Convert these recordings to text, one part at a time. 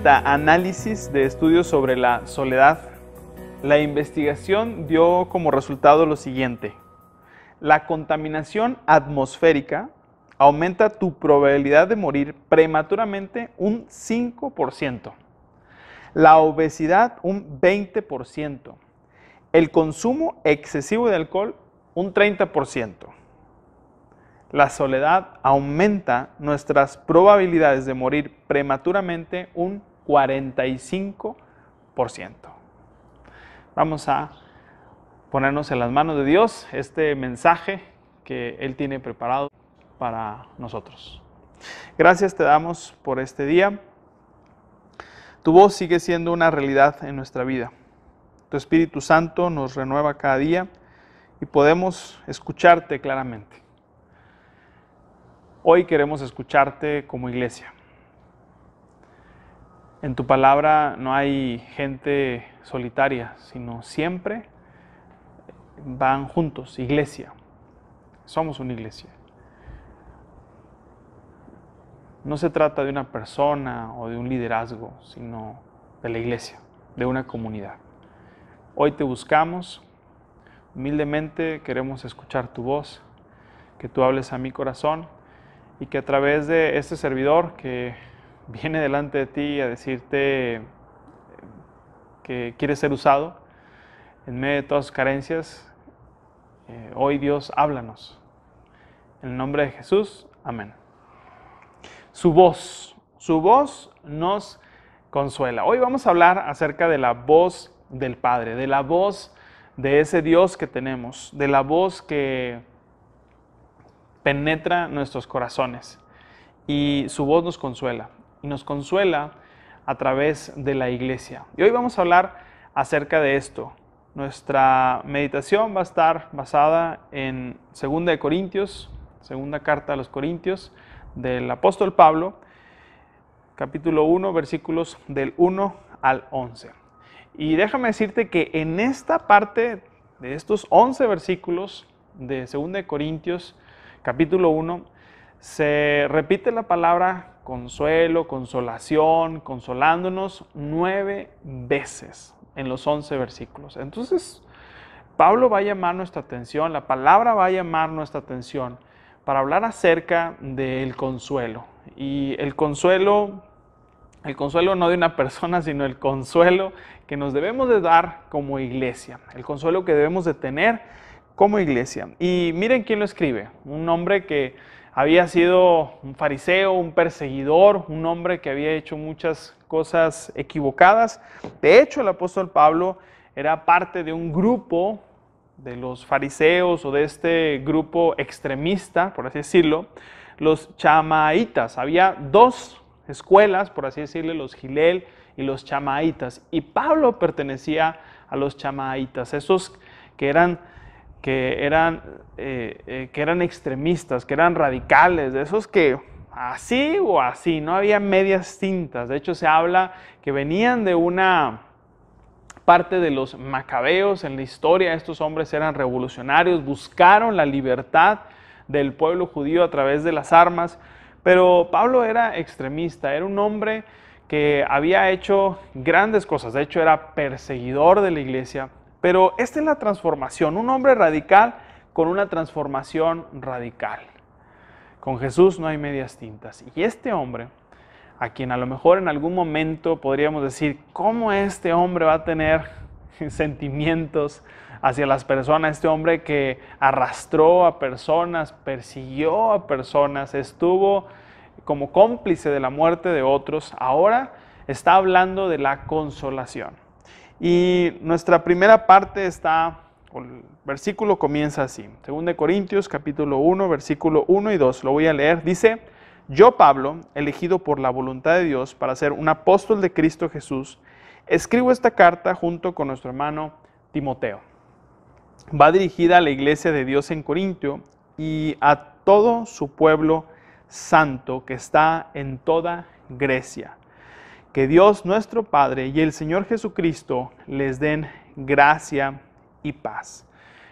Metaanálisis de estudios sobre la soledad, la investigación dio como resultado lo siguiente. La contaminación atmosférica aumenta tu probabilidad de morir prematuramente un 5%. La obesidad un 20%. El consumo excesivo de alcohol un 30%. La soledad aumenta nuestras probabilidades de morir prematuramente un 45%. Vamos a ponernos en las manos de Dios este mensaje que Él tiene preparado para nosotros. Gracias te damos por este día. Tu voz sigue siendo una realidad en nuestra vida. Tu Espíritu Santo nos renueva cada día y podemos escucharte claramente. Hoy queremos escucharte como iglesia. En tu palabra no hay gente solitaria, sino siempre van juntos, iglesia. Somos una iglesia. No se trata de una persona o de un liderazgo, sino de la iglesia, de una comunidad. Hoy te buscamos, humildemente queremos escuchar tu voz, que tú hables a mi corazón y que a través de este servidor que viene delante de ti a decirte que quiere ser usado en medio de todas sus carencias, eh, hoy Dios háblanos. En el nombre de Jesús, amén. Su voz, su voz nos consuela. Hoy vamos a hablar acerca de la voz del Padre, de la voz de ese Dios que tenemos, de la voz que penetra nuestros corazones. Y su voz nos consuela, y nos consuela a través de la iglesia. Y hoy vamos a hablar acerca de esto, nuestra meditación va a estar basada en 2 de Corintios, segunda carta a los Corintios del apóstol Pablo, capítulo 1, versículos del 1 al 11. Y déjame decirte que en esta parte de estos 11 versículos de 2 de Corintios, capítulo 1, se repite la palabra consuelo, consolación, consolándonos nueve veces en los 11 versículos. Entonces, Pablo va a llamar nuestra atención, la palabra va a llamar nuestra atención para hablar acerca del consuelo. Y el consuelo, el consuelo no de una persona, sino el consuelo que nos debemos de dar como iglesia, el consuelo que debemos de tener como iglesia. Y miren quién lo escribe, un hombre que había sido un fariseo, un perseguidor, un hombre que había hecho muchas cosas equivocadas. De hecho, el apóstol Pablo era parte de un grupo de los fariseos o de este grupo extremista, por así decirlo, los chamaitas. Había dos escuelas, por así decirlo, los Gilel y los chamaitas. Y Pablo pertenecía a los chamaitas, esos que eran que eran, eh, eh, que eran extremistas, que eran radicales, de esos que así o así, no había medias tintas. De hecho, se habla que venían de una parte de los macabeos en la historia. Estos hombres eran revolucionarios, buscaron la libertad del pueblo judío a través de las armas. Pero Pablo era extremista, era un hombre que había hecho grandes cosas. De hecho, era perseguidor de la iglesia, pero esta es la transformación, un hombre radical con una transformación radical. Con Jesús no hay medias tintas. Y este hombre, a quien a lo mejor en algún momento podríamos decir, ¿cómo este hombre va a tener sentimientos hacia las personas? Este hombre que arrastró a personas, persiguió a personas, estuvo como cómplice de la muerte de otros, ahora está hablando de la consolación. Y nuestra primera parte está, el versículo comienza así, 2 Corintios capítulo 1, versículo 1 y 2, lo voy a leer, dice, yo Pablo, elegido por la voluntad de Dios para ser un apóstol de Cristo Jesús, escribo esta carta junto con nuestro hermano Timoteo. Va dirigida a la iglesia de Dios en Corintio y a todo su pueblo santo que está en toda Grecia. Que Dios nuestro Padre y el Señor Jesucristo les den gracia y paz.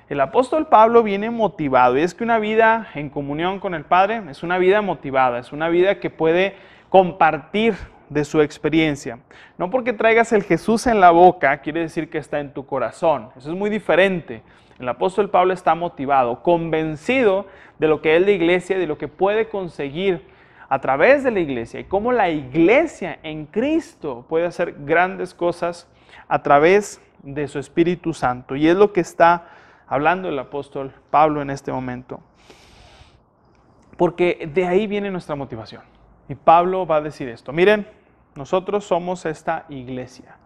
El apóstol Pablo viene motivado y es que una vida en comunión con el Padre es una vida motivada, es una vida que puede compartir de su experiencia. No porque traigas el Jesús en la boca, quiere decir que está en tu corazón. Eso es muy diferente. El apóstol Pablo está motivado, convencido de lo que es la iglesia, de lo que puede conseguir a través de la iglesia y cómo la iglesia en Cristo puede hacer grandes cosas a través de su Espíritu Santo. Y es lo que está hablando el apóstol Pablo en este momento. Porque de ahí viene nuestra motivación. Y Pablo va a decir esto. Miren, nosotros somos esta iglesia.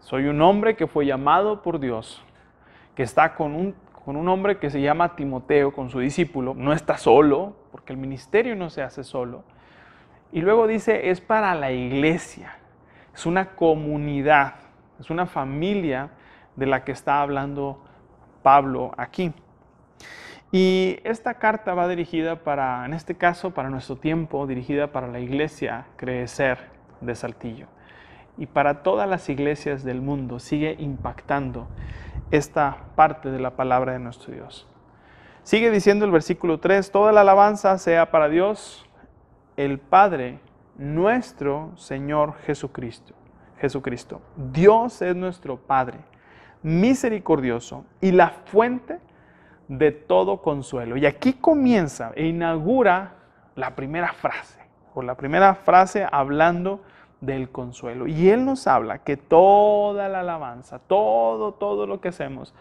Soy un hombre que fue llamado por Dios, que está con un, con un hombre que se llama Timoteo, con su discípulo. No está solo, porque el ministerio no se hace solo. Y luego dice, es para la iglesia. Es una comunidad, es una familia de la que está hablando Pablo aquí. Y esta carta va dirigida para, en este caso, para nuestro tiempo, dirigida para la iglesia Crecer de Saltillo. Y para todas las iglesias del mundo sigue impactando esta parte de la palabra de nuestro Dios. Sigue diciendo el versículo 3, toda la alabanza sea para Dios, el Padre, nuestro Señor Jesucristo. Jesucristo. Dios es nuestro Padre, misericordioso y la fuente de todo consuelo. Y aquí comienza e inaugura la primera frase, o la primera frase hablando del consuelo. Y Él nos habla que toda la alabanza, todo, todo lo que hacemos,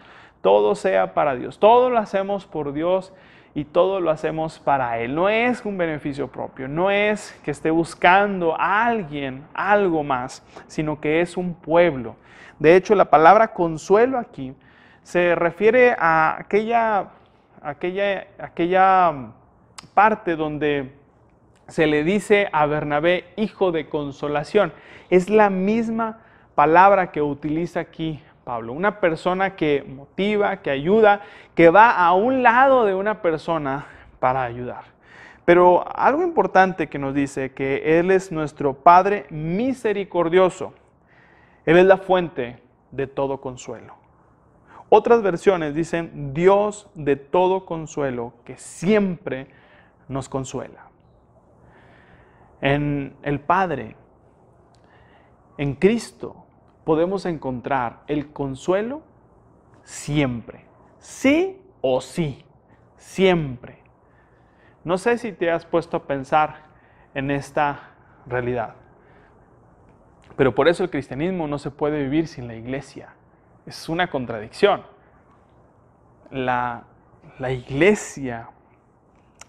todo sea para Dios. Todo lo hacemos por Dios y todo lo hacemos para Él. No es un beneficio propio, no es que esté buscando a alguien algo más, sino que es un pueblo. De hecho, la palabra consuelo aquí se refiere a aquella, aquella, aquella parte donde se le dice a Bernabé hijo de consolación. Es la misma palabra que utiliza aquí Pablo. Una persona que motiva, que ayuda, que va a un lado de una persona para ayudar. Pero algo importante que nos dice que Él es nuestro Padre misericordioso. Él es la fuente de todo consuelo. Otras versiones dicen Dios de todo consuelo que siempre nos consuela. En el Padre, en Cristo, podemos encontrar el consuelo siempre. Sí o sí, siempre. No sé si te has puesto a pensar en esta realidad. Pero por eso el cristianismo no se puede vivir sin la iglesia es una contradicción. La, iglesia,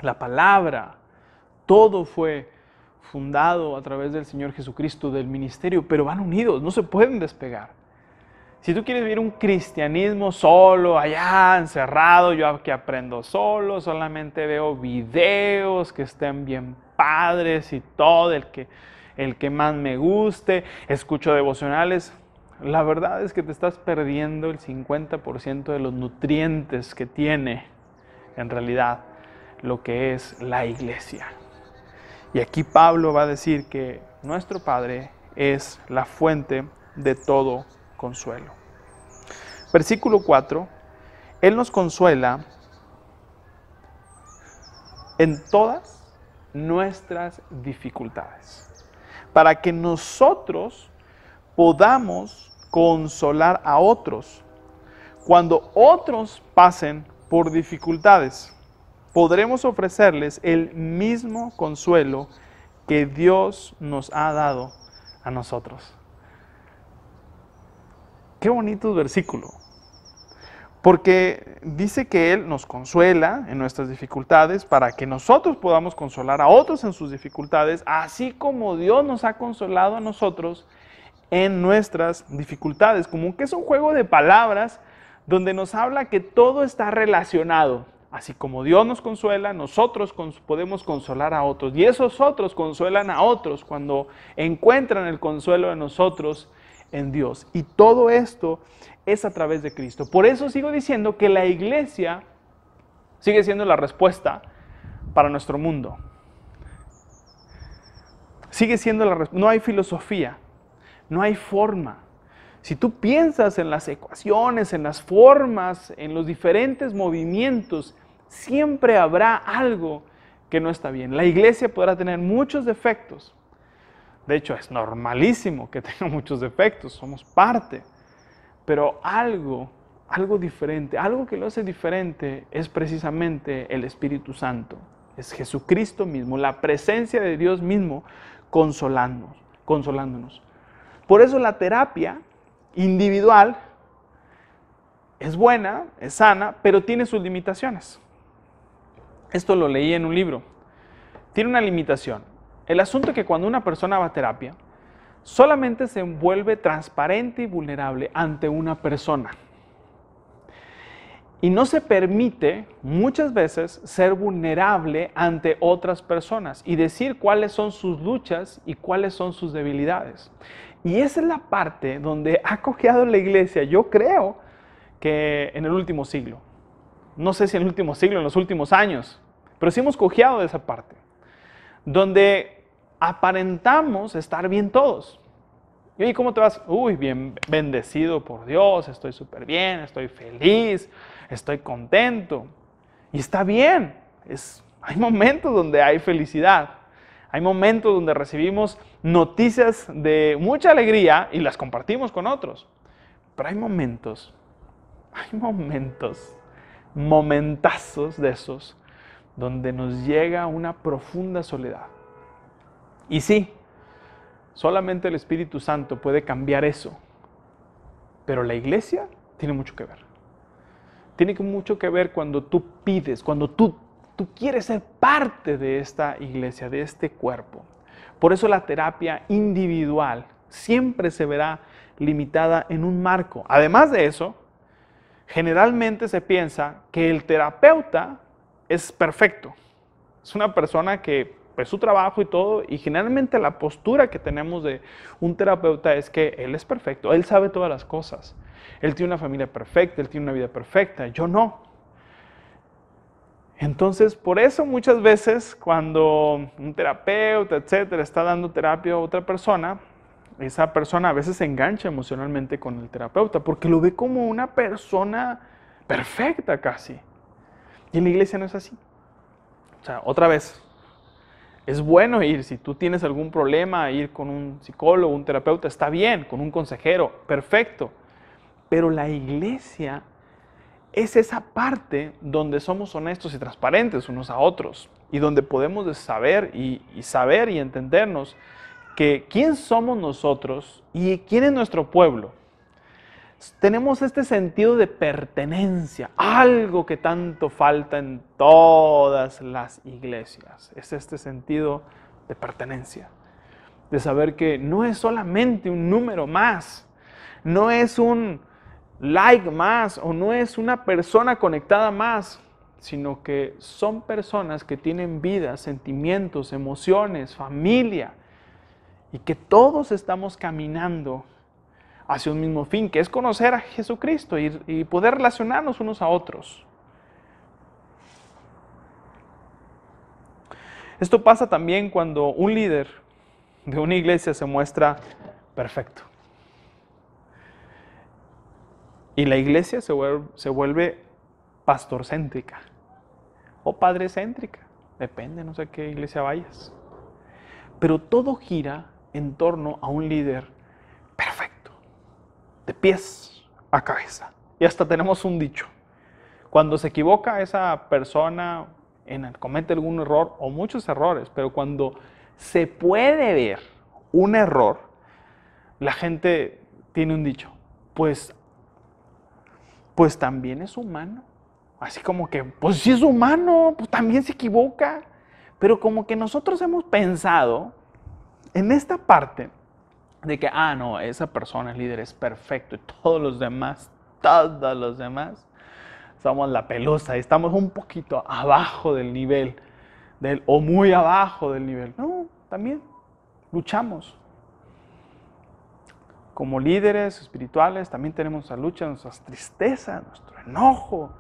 la palabra, todo fue fundado a través del Señor Jesucristo, del ministerio, pero van unidos, no se pueden despegar. Si tú quieres vivir un cristianismo solo, allá encerrado, yo que aprendo solo, solamente veo videos que estén bien padres y todo, el que, el que más me guste, escucho devocionales, la verdad es que te estás perdiendo el 50% de los nutrientes que tiene en realidad lo que es la iglesia. Y aquí Pablo va a decir que nuestro Padre es la fuente de todo consuelo. Versículo 4, Él nos consuela en todas nuestras dificultades, para que nosotros podamos consolar a otros. Cuando otros pasen por dificultades, podremos ofrecerles el mismo consuelo que Dios nos ha dado a nosotros. Qué bonito versículo. Porque dice que Él nos consuela en nuestras dificultades para que nosotros podamos consolar a otros en sus dificultades, así como Dios nos ha consolado a nosotros en nuestras dificultades, como que es un juego de palabras donde nos habla que todo está relacionado. Así como Dios nos consuela, nosotros podemos consolar a otros. Y esos otros consuelan a otros cuando encuentran el consuelo de nosotros en Dios. Y todo esto es a través de Cristo. Por eso sigo diciendo que la iglesia sigue siendo la respuesta para nuestro mundo. Sigue siendo la respuesta. No hay filosofía, no hay forma. Si tú piensas en las ecuaciones, en las formas, en los diferentes movimientos, siempre habrá algo que no está bien. La iglesia podrá tener muchos defectos, De hecho, es normalísimo que tenga muchos defectos, somos parte. Pero algo, algo diferente, algo que lo hace diferente es precisamente el Espíritu Santo. Es Jesucristo mismo, la presencia de Dios mismo consolándonos, consolándonos. Por eso la terapia individual es buena, es sana, pero tiene sus limitaciones. Esto lo leí en un libro. Tiene una limitación. El asunto es que cuando una persona va a terapia, solamente se envuelve transparente y vulnerable ante una persona. Y no se permite muchas veces ser vulnerable ante otras personas y decir cuáles son sus luchas y cuáles son sus debilidades. Y esa es la parte donde ha cojeado la iglesia, yo creo que en el último siglo. No sé si en el último siglo, en los últimos años, pero sí hemos cojeado de esa parte. Donde aparentamos estar bien todos. ¿Y cómo te vas? Uy, bien bendecido por Dios, estoy súper bien, estoy feliz, estoy contento. Y está bien. Es, hay momentos donde hay felicidad. Hay momentos donde recibimos noticias de mucha alegría y las compartimos con otros. Pero hay momentos, hay momentos, momentazos de esos, donde nos llega una profunda soledad. Y sí, solamente el Espíritu Santo puede cambiar eso. Pero la iglesia tiene mucho que ver. Tiene mucho que ver cuando tú pides, cuando tú, tú quieres ser parte de esta iglesia, de este cuerpo. Por eso la terapia individual siempre se verá limitada en un marco. Además de eso, generalmente se piensa que el terapeuta es perfecto. Es una persona que pues su trabajo y todo, y generalmente la postura que tenemos de un terapeuta es que él es perfecto, él sabe todas las cosas, él tiene una familia perfecta, él tiene una vida perfecta, yo no. Entonces, por eso muchas veces cuando un terapeuta, etcétera, está dando terapia a otra persona, esa persona a veces se engancha emocionalmente con el terapeuta porque lo ve como una persona perfecta casi. Y en la iglesia no es así. O sea, otra vez, es bueno ir, si tú tienes algún problema, ir con un psicólogo, un terapeuta, está bien, con un consejero, perfecto. Pero la iglesia es esa parte donde somos honestos y transparentes unos a otros y donde podemos saber y, y saber y entendernos que quién somos nosotros y quién es nuestro pueblo tenemos este sentido de pertenencia, algo que tanto falta en todas las iglesias. Es este sentido de pertenencia, de saber que no es solamente un número más, no es un like más o no es una persona conectada más, sino que son personas que tienen vida, sentimientos, emociones, familia, y que todos estamos caminando hacia un mismo fin, que es conocer a Jesucristo y, poder relacionarnos unos a otros. Esto pasa también cuando un líder de una iglesia se muestra perfecto. Y la iglesia se vuelve, se vuelve pastorcéntrica o padrecéntrica, depende, no sé qué iglesia vayas. Pero todo gira en torno a un líder de pies a cabeza. Y hasta tenemos un dicho. Cuando se equivoca esa persona, en, comete algún error o muchos errores, pero cuando se puede ver un error, la gente tiene un dicho, pues, pues también es humano. Así como que, pues si es humano, pues también se equivoca. Pero como que nosotros hemos pensado en esta parte de que, ah, no, esa persona, el líder, es perfecto y todos los demás, todos los demás, somos la pelusa estamos un poquito abajo del nivel, del, o muy abajo del nivel. No, también luchamos. Como líderes espirituales también tenemos la lucha, nuestras tristezas, nuestro enojo,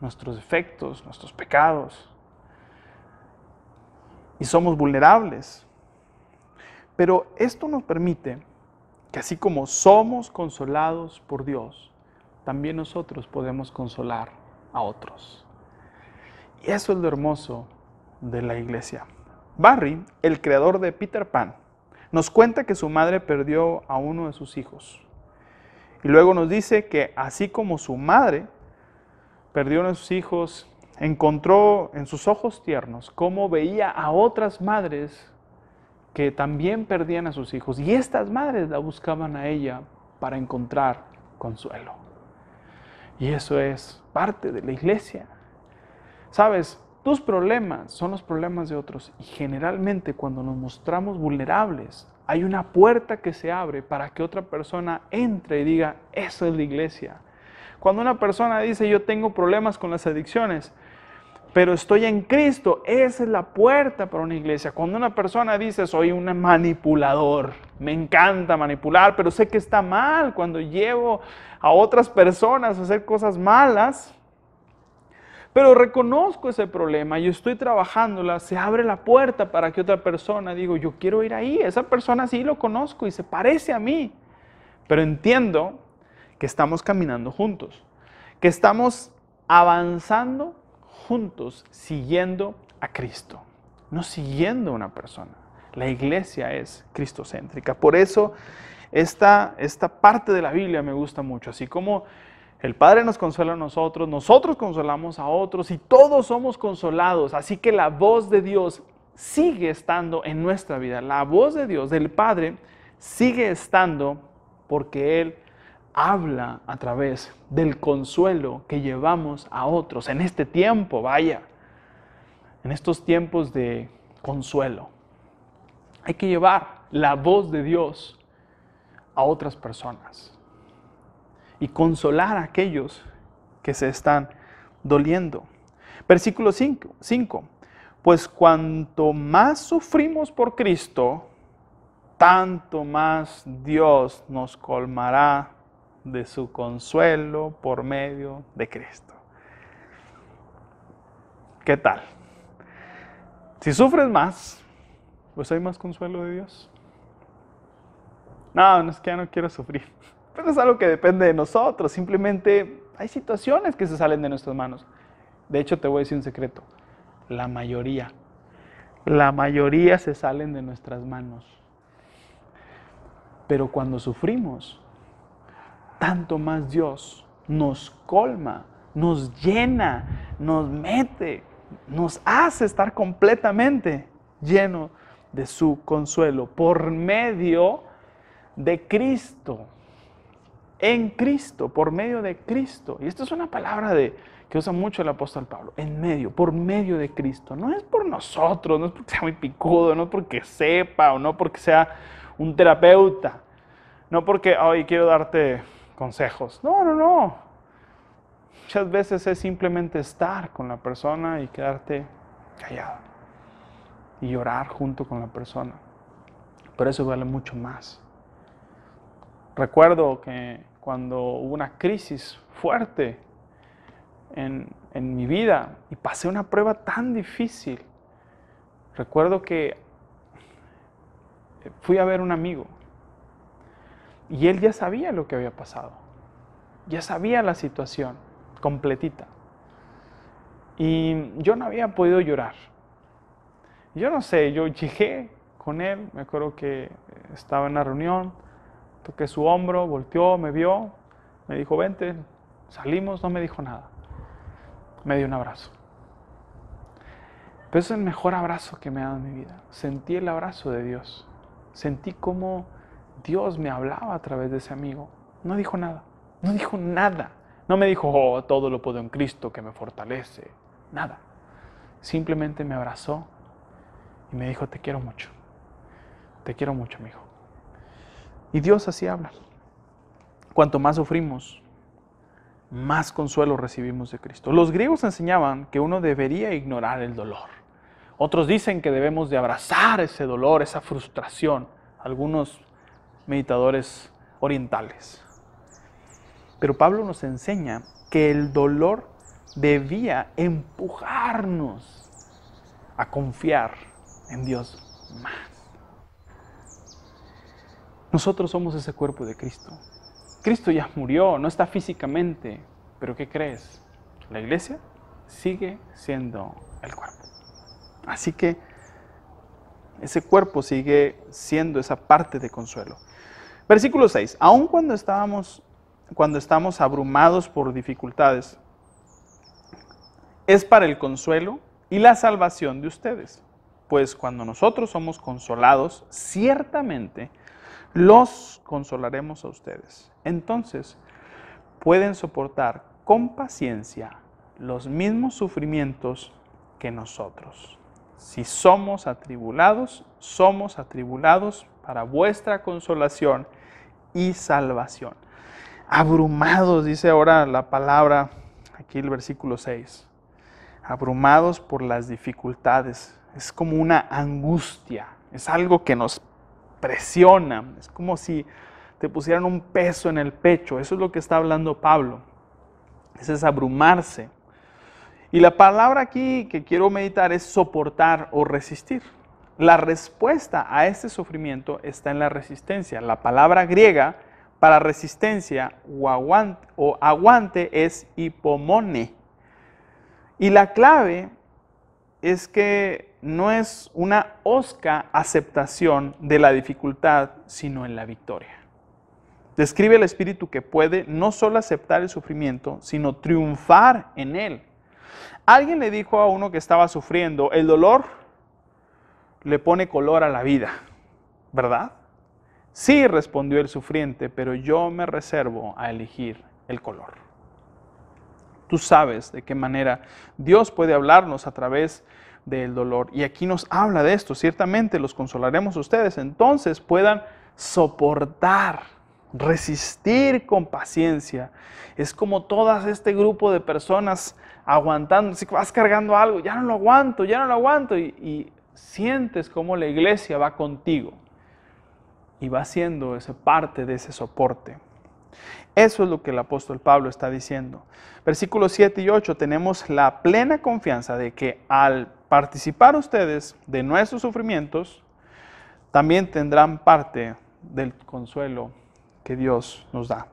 nuestros defectos, nuestros pecados. Y somos vulnerables. Pero esto nos permite que así como somos consolados por Dios, también nosotros podemos consolar a otros. Y eso es lo hermoso de la iglesia. Barry, el creador de Peter Pan, nos cuenta que su madre perdió a uno de sus hijos. Y luego nos dice que así como su madre perdió a uno de sus hijos, encontró en sus ojos tiernos cómo veía a otras madres que también perdían a sus hijos. Y estas madres la buscaban a ella para encontrar consuelo. Y eso es parte de la iglesia. Sabes, tus problemas son los problemas de otros y generalmente cuando nos mostramos vulnerables hay una puerta que se abre para que otra persona entre y diga, eso es la iglesia. Cuando una persona dice, yo tengo problemas con las adicciones, pero estoy en Cristo, esa es la puerta para una iglesia. Cuando una persona dice, soy un manipulador, me encanta manipular, pero sé que está mal. Cuando llevo a otras personas a hacer cosas malas, pero reconozco ese problema, yo estoy trabajándola, se abre la puerta para que otra persona digo, yo quiero ir ahí, esa persona sí lo conozco y se parece a mí, pero entiendo que estamos caminando juntos, que estamos avanzando juntos siguiendo a Cristo, no siguiendo a una persona. La iglesia es cristocéntrica. Por eso esta, esta parte de la Biblia me gusta mucho, así como el Padre nos consuela a nosotros, nosotros consolamos a otros y todos somos consolados. Así que la voz de Dios sigue estando en nuestra vida. La voz de Dios, del Padre, sigue estando porque Él habla a través del consuelo que llevamos a otros en este tiempo, vaya, en estos tiempos de consuelo. Hay que llevar la voz de Dios a otras personas y consolar a aquellos que se están doliendo. Versículo 5. Pues cuanto más sufrimos por Cristo, tanto más Dios nos colmará de su consuelo por medio de Cristo. ¿Qué tal? Si sufres más, pues hay más consuelo de Dios. No, no es que ya no quiero sufrir. Pero es algo que depende de nosotros. Simplemente hay situaciones que se salen de nuestras manos. De hecho, te voy a decir un secreto. La mayoría, la mayoría se salen de nuestras manos. Pero cuando sufrimos, tanto más Dios nos colma, nos llena, nos mete, nos hace estar completamente lleno de su consuelo por medio de Cristo en Cristo, por medio de Cristo. Y esto es una palabra de, que usa mucho el apóstol Pablo, en medio, por medio de Cristo. No es por nosotros, no es porque sea muy picudo, no es porque sepa o no porque sea un terapeuta, no porque hoy quiero darte consejos. No, no, no. Muchas veces es simplemente estar con la persona y quedarte callado y llorar junto con la persona. Pero eso vale mucho más. Recuerdo que cuando hubo una crisis fuerte en, mi vida y pasé una prueba tan difícil, recuerdo que fui a ver un amigo y él ya sabía lo que había pasado, ya sabía la situación completita. Y yo no había podido llorar. Yo no sé, yo llegué con él, me acuerdo que estaba en la reunión, toqué su hombro, volteó, me vio, me dijo, vente, salimos, no me dijo nada. Me dio un abrazo. Pero es el mejor abrazo que me ha dado en mi vida. Sentí el abrazo de Dios. Sentí cómo Dios me hablaba a través de ese amigo. No dijo nada. No dijo nada. No me dijo, oh, todo lo puedo en Cristo que me fortalece. Nada. Simplemente me abrazó y me dijo, te quiero mucho. Te quiero mucho, amigo. Y Dios así habla. Cuanto más sufrimos, más consuelo recibimos de Cristo. Los griegos enseñaban que uno debería ignorar el dolor. Otros dicen que debemos de abrazar ese dolor, esa frustración. Algunos meditadores orientales. Pero Pablo nos enseña que el dolor debía empujarnos a confiar en Dios más. Nosotros somos ese cuerpo de Cristo. Cristo ya murió, no está físicamente, pero ¿qué crees? La iglesia sigue siendo el cuerpo. Así que Ese cuerpo sigue siendo esa parte de consuelo. Versículo 6. Aun cuando estábamos cuando estamos abrumados por dificultades, es para el consuelo y la salvación de ustedes. Pues cuando nosotros somos consolados, ciertamente los consolaremos a ustedes. Entonces, pueden soportar con paciencia los mismos sufrimientos que nosotros. Si somos atribulados, somos atribulados para vuestra consolación y salvación. Abrumados, dice ahora la palabra, aquí el versículo 6. Abrumados por las dificultades. Es como una angustia, es algo que nos presiona, es como si te pusieran un peso en el pecho. Eso es lo que está hablando Pablo. Ese es abrumarse. Y la palabra aquí que quiero meditar es soportar o resistir. La respuesta a este sufrimiento está en la resistencia. La palabra griega para resistencia o aguante, o aguante es hipomone. Y la clave es que no es una osca aceptación de la dificultad, sino en la victoria. Describe el espíritu que puede no solo aceptar el sufrimiento, sino triunfar en él. Alguien le dijo a uno que estaba sufriendo, el dolor le pone color a la vida, ¿verdad? Sí, respondió el sufriente, pero yo me reservo a elegir el color. Tú sabes de qué manera Dios puede hablarnos a través del dolor. Y aquí nos habla de esto. Ciertamente los consolaremos a ustedes. Entonces puedan soportar resistir con paciencia. Es como todo este grupo de personas aguantando, si vas cargando algo, ya no lo aguanto, ya no lo aguanto, y sientes como la iglesia va contigo y va siendo ese parte de ese soporte. Eso es lo que el apóstol Pablo está diciendo. Versículos 7 y 8 tenemos la plena confianza de que al participar ustedes de nuestros sufrimientos, también tendrán parte del consuelo que Dios nos da.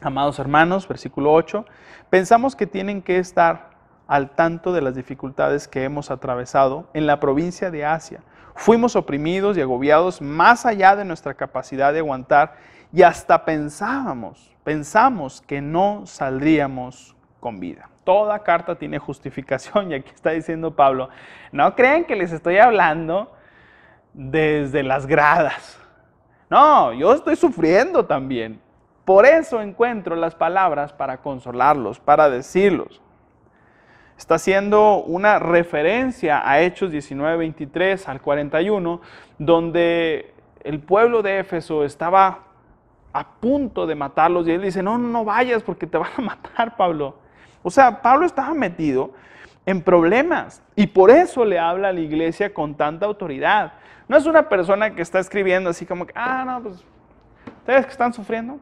Amados hermanos, versículo 8, pensamos que tienen que estar al tanto de las dificultades que hemos atravesado en la provincia de Asia. Fuimos oprimidos y agobiados más allá de nuestra capacidad de aguantar y hasta pensábamos, pensamos que no saldríamos con vida. Toda carta tiene justificación y aquí está diciendo Pablo, no crean que les estoy hablando desde las gradas. No, yo estoy sufriendo también. Por eso encuentro las palabras para consolarlos, para decirlos. Está haciendo una referencia a Hechos 19, 23 al 41, donde el pueblo de Éfeso estaba a punto de matarlos y él dice, no, no vayas porque te van a matar, Pablo. O sea, Pablo estaba metido en problemas y por eso le habla a la iglesia con tanta autoridad. No es una persona que está escribiendo así como que, ah, no, pues, ¿ustedes que están sufriendo?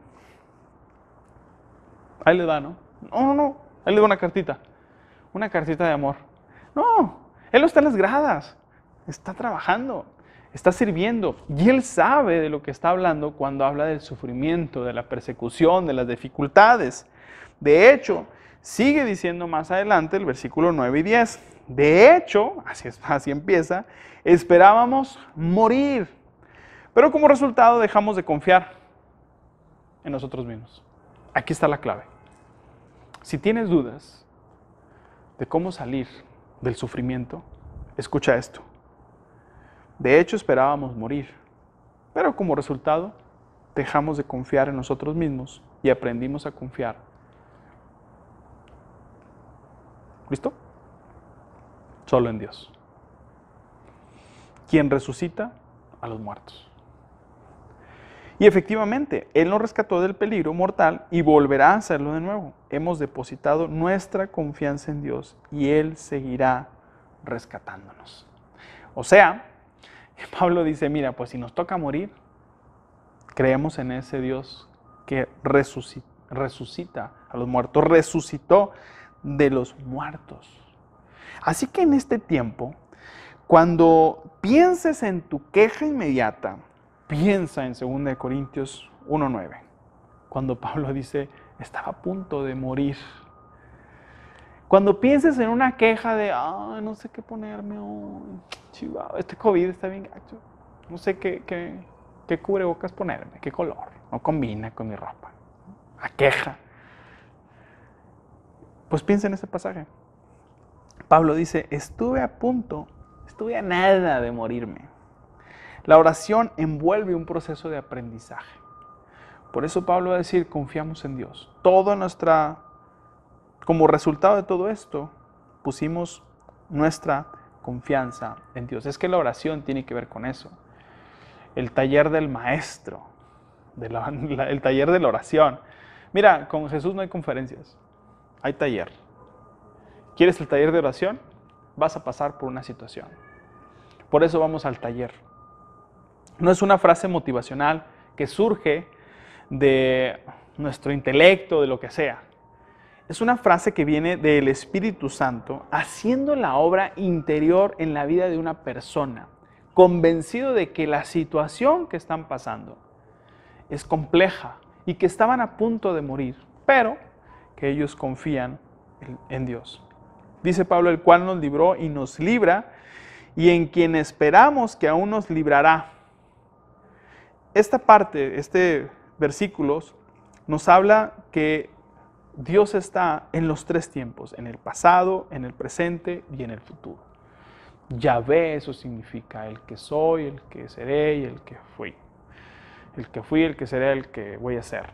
Ahí le da, ¿no? No, no, no, ahí le da una cartita, una cartita de amor. No, él no está en las gradas, está trabajando, está sirviendo y él sabe de lo que está hablando cuando habla del sufrimiento, de la persecución, de las dificultades. De hecho, sigue diciendo más adelante el versículo 9 y 10. De hecho, así, es, así empieza, esperábamos morir, pero como resultado dejamos de confiar en nosotros mismos. Aquí está la clave. Si tienes dudas de cómo salir del sufrimiento, escucha esto. De hecho, esperábamos morir, pero como resultado dejamos de confiar en nosotros mismos y aprendimos a confiar. ¿Listo? Solo en Dios. Quien resucita a los muertos. Efectivamente, Él nos rescató del peligro mortal y volverá a hacerlo de nuevo. Hemos depositado nuestra confianza en Dios y Él seguirá rescatándonos. O sea, Pablo dice, mira, pues si nos toca morir, creemos en ese Dios que resucita, resucita a los muertos, resucitó de los muertos. Así que en este tiempo, cuando pienses en tu queja inmediata, piensa en 2 Corintios 1.9, cuando Pablo dice, estaba a punto de morir. Cuando pienses en una queja de, no sé qué ponerme chihuahua, este COVID está bien gacho, no sé qué, qué, qué cubrebocas ponerme, qué color, no combina con mi ropa, a queja. Pues piensa en ese pasaje. Pablo dice, estuve a punto, estuve a nada de morirme. La oración envuelve un proceso de aprendizaje. Por eso Pablo va a decir, confiamos en Dios. Toda nuestra, como resultado de todo esto, pusimos nuestra confianza en Dios. Es que la oración tiene que ver con eso. El taller del maestro, el taller de la oración. Mira, con Jesús no hay conferencias, hay taller. ¿Quieres el taller de oración? Vas a pasar por una situación. Por eso vamos al taller. No es una frase motivacional que surge de nuestro intelecto, de lo que sea. Es una frase que viene del Espíritu Santo haciendo la obra interior en la vida de una persona, convencido de que la situación que están pasando es compleja y que estaban a punto de morir, pero que ellos confían en Dios. Dice Pablo, el cual nos libró y nos libra, y en quien esperamos que aún nos librará. Esta parte, este versículos, nos habla que Dios está en los tres tiempos, en el pasado, en el presente y en el futuro. Yahvé, eso significa el que soy, el que seré y el que fui. El que fui, el que seré, el que voy a ser.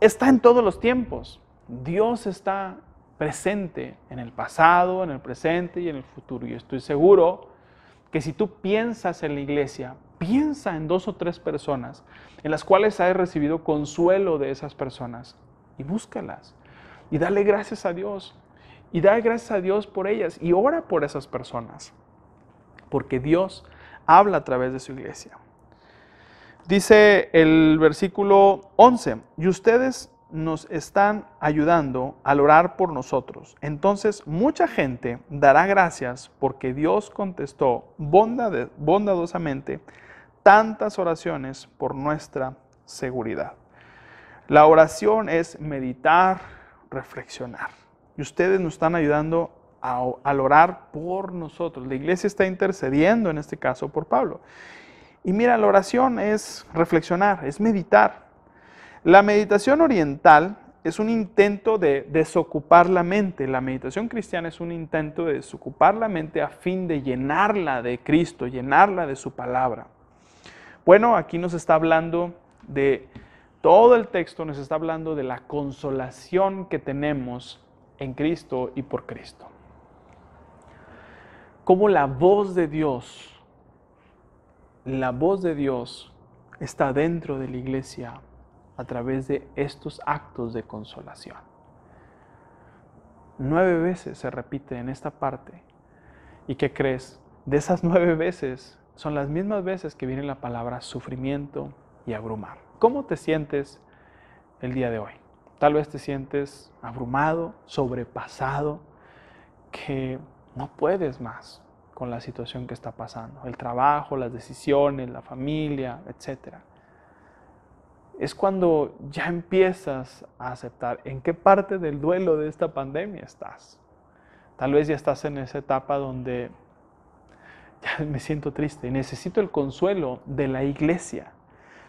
Está en todos los tiempos. Dios está presente en el pasado, en el presente y en el futuro. Y estoy seguro que si tú piensas en la iglesia, piensa en dos o tres personas en las cuales has recibido consuelo de esas personas y búscalas y dale gracias a Dios y dale gracias a Dios por ellas y ora por esas personas porque Dios habla a través de su iglesia. Dice el versículo 11, y ustedes nos están ayudando al orar por nosotros. Entonces mucha gente dará gracias porque Dios contestó bondadosamente tantas oraciones por nuestra seguridad. La oración es meditar, reflexionar. Y ustedes nos están ayudando a, al orar por nosotros. La iglesia está intercediendo en este caso por Pablo. Y mira, la oración es reflexionar, es meditar. La meditación oriental es un intento de desocupar la mente. La meditación cristiana es un intento de desocupar la mente a fin de llenarla de Cristo, llenarla de su palabra. Bueno, aquí nos está hablando de todo el texto, nos está hablando de la consolación que tenemos en Cristo y por Cristo. Como la voz de Dios, la voz de Dios está dentro de la iglesia a través de estos actos de consolación. Nueve veces se repite en esta parte. ¿Y qué crees? De esas nueve veces, son las mismas veces que viene la palabra sufrimiento y abrumar. ¿Cómo te sientes el día de hoy? Tal vez te sientes abrumado, sobrepasado, que no puedes más con la situación que está pasando, el trabajo, las decisiones, la familia, etc. Es cuando ya empiezas a aceptar en qué parte del duelo de esta pandemia estás. Tal vez ya estás en esa etapa donde ya me siento triste, necesito el consuelo de la iglesia.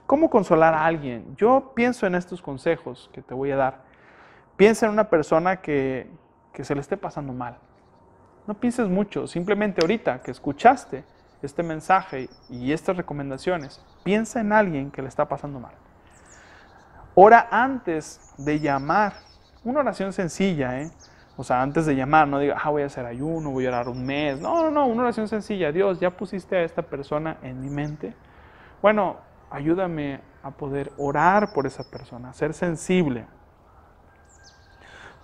¿Cómo consolar a alguien? Yo pienso en estos consejos que te voy a dar. Piensa en una persona que, que se le esté pasando mal. No pienses mucho, simplemente ahorita que escuchaste este mensaje y estas recomendaciones, piensa en alguien que le está pasando mal. Ora antes de llamar. Una oración sencilla, ¿eh? O sea, antes de llamar, no diga, ah, voy a hacer ayuno, voy a orar un mes. No, no, no, una oración sencilla. Dios, ya pusiste a esta persona en mi mente. Bueno, ayúdame a poder orar por esa persona, ser sensible.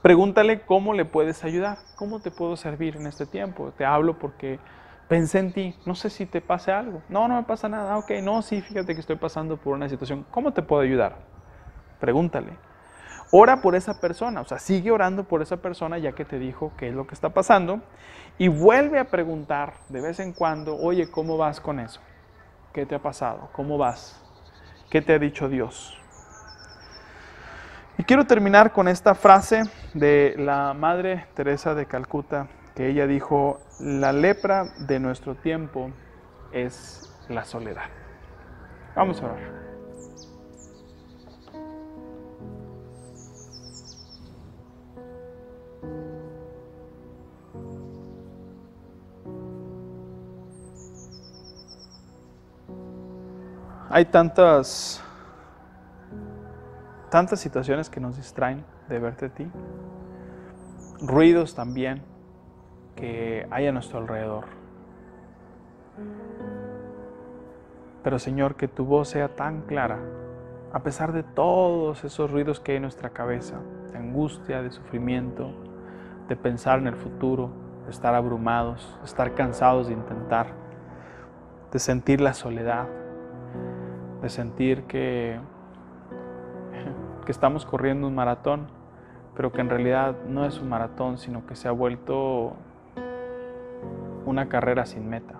Pregúntale cómo le puedes ayudar, cómo te puedo servir en este tiempo. Te hablo porque pensé en ti, no sé si te pase algo. No, no me pasa nada. Ok, no, sí, fíjate que estoy pasando por una situación. ¿Cómo te puedo ayudar? Pregúntale. Ora por esa persona, o sea, sigue orando por esa persona ya que te dijo qué es lo que está pasando y vuelve a preguntar de vez en cuando, oye, ¿cómo vas con eso? ¿Qué te ha pasado? ¿Cómo vas? ¿Qué te ha dicho Dios? Y quiero terminar con esta frase de la Madre Teresa de Calcuta, que ella dijo, la lepra de nuestro tiempo es la soledad. Vamos a orar. Hay tantas tantas situaciones que nos distraen de verte a ti, ruidos también que hay a nuestro alrededor. Pero Señor, que tu voz sea tan clara, a pesar de todos esos ruidos que hay en nuestra cabeza, de angustia, de sufrimiento, de pensar en el futuro, de estar abrumados, de estar cansados de intentar, de sentir la soledad, de sentir que que estamos corriendo un maratón, pero que en realidad no es un maratón, sino que se ha vuelto una carrera sin meta.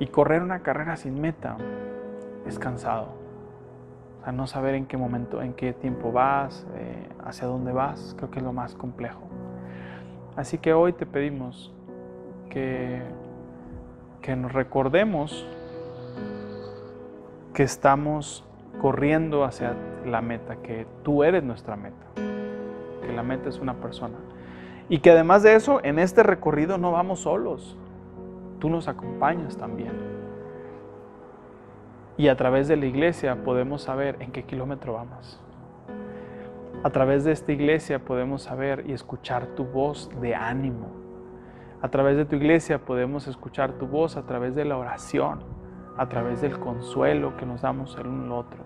Y correr una carrera sin meta es cansado. O sea, no saber en qué momento, en qué tiempo vas, eh, hacia dónde vas, creo que es lo más complejo. Así que hoy te pedimos que, que nos recordemos que estamos corriendo hacia la meta, que tú eres nuestra meta, que la meta es una persona. Y que además de eso, en este recorrido no vamos solos, tú nos acompañas también. Y a través de la iglesia podemos saber en qué kilómetro vamos. A través de esta iglesia podemos saber y escuchar tu voz de ánimo. A través de tu iglesia podemos escuchar tu voz a través de la oración, a través del consuelo que nos damos el uno al otro.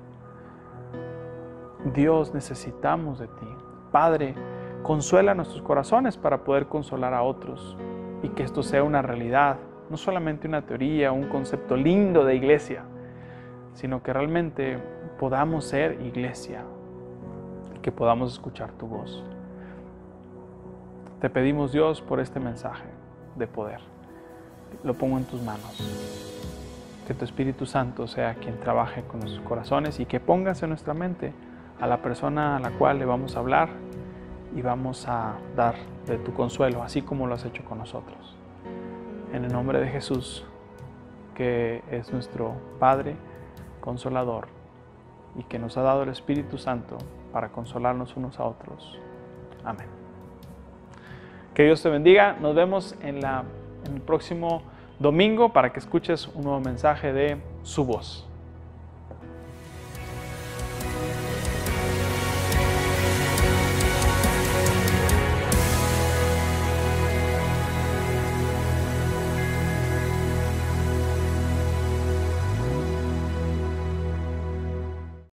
Dios, necesitamos de ti. Padre, consuela nuestros corazones para poder consolar a otros y que esto sea una realidad, no solamente una teoría, un concepto lindo de iglesia, sino que realmente podamos ser iglesia y que podamos escuchar tu voz. Te pedimos Dios por este mensaje de poder. Lo pongo en tus manos. Que tu Espíritu Santo sea quien trabaje con nuestros corazones y que pongas en nuestra mente a la persona a la cual le vamos a hablar y vamos a dar de tu consuelo, así como lo has hecho con nosotros. En el nombre de Jesús, que es nuestro Padre consolador y que nos ha dado el Espíritu Santo para consolarnos unos a otros. Amén. Que Dios te bendiga. Nos vemos en, la, en el próximo domingo para que escuches un nuevo mensaje de su voz.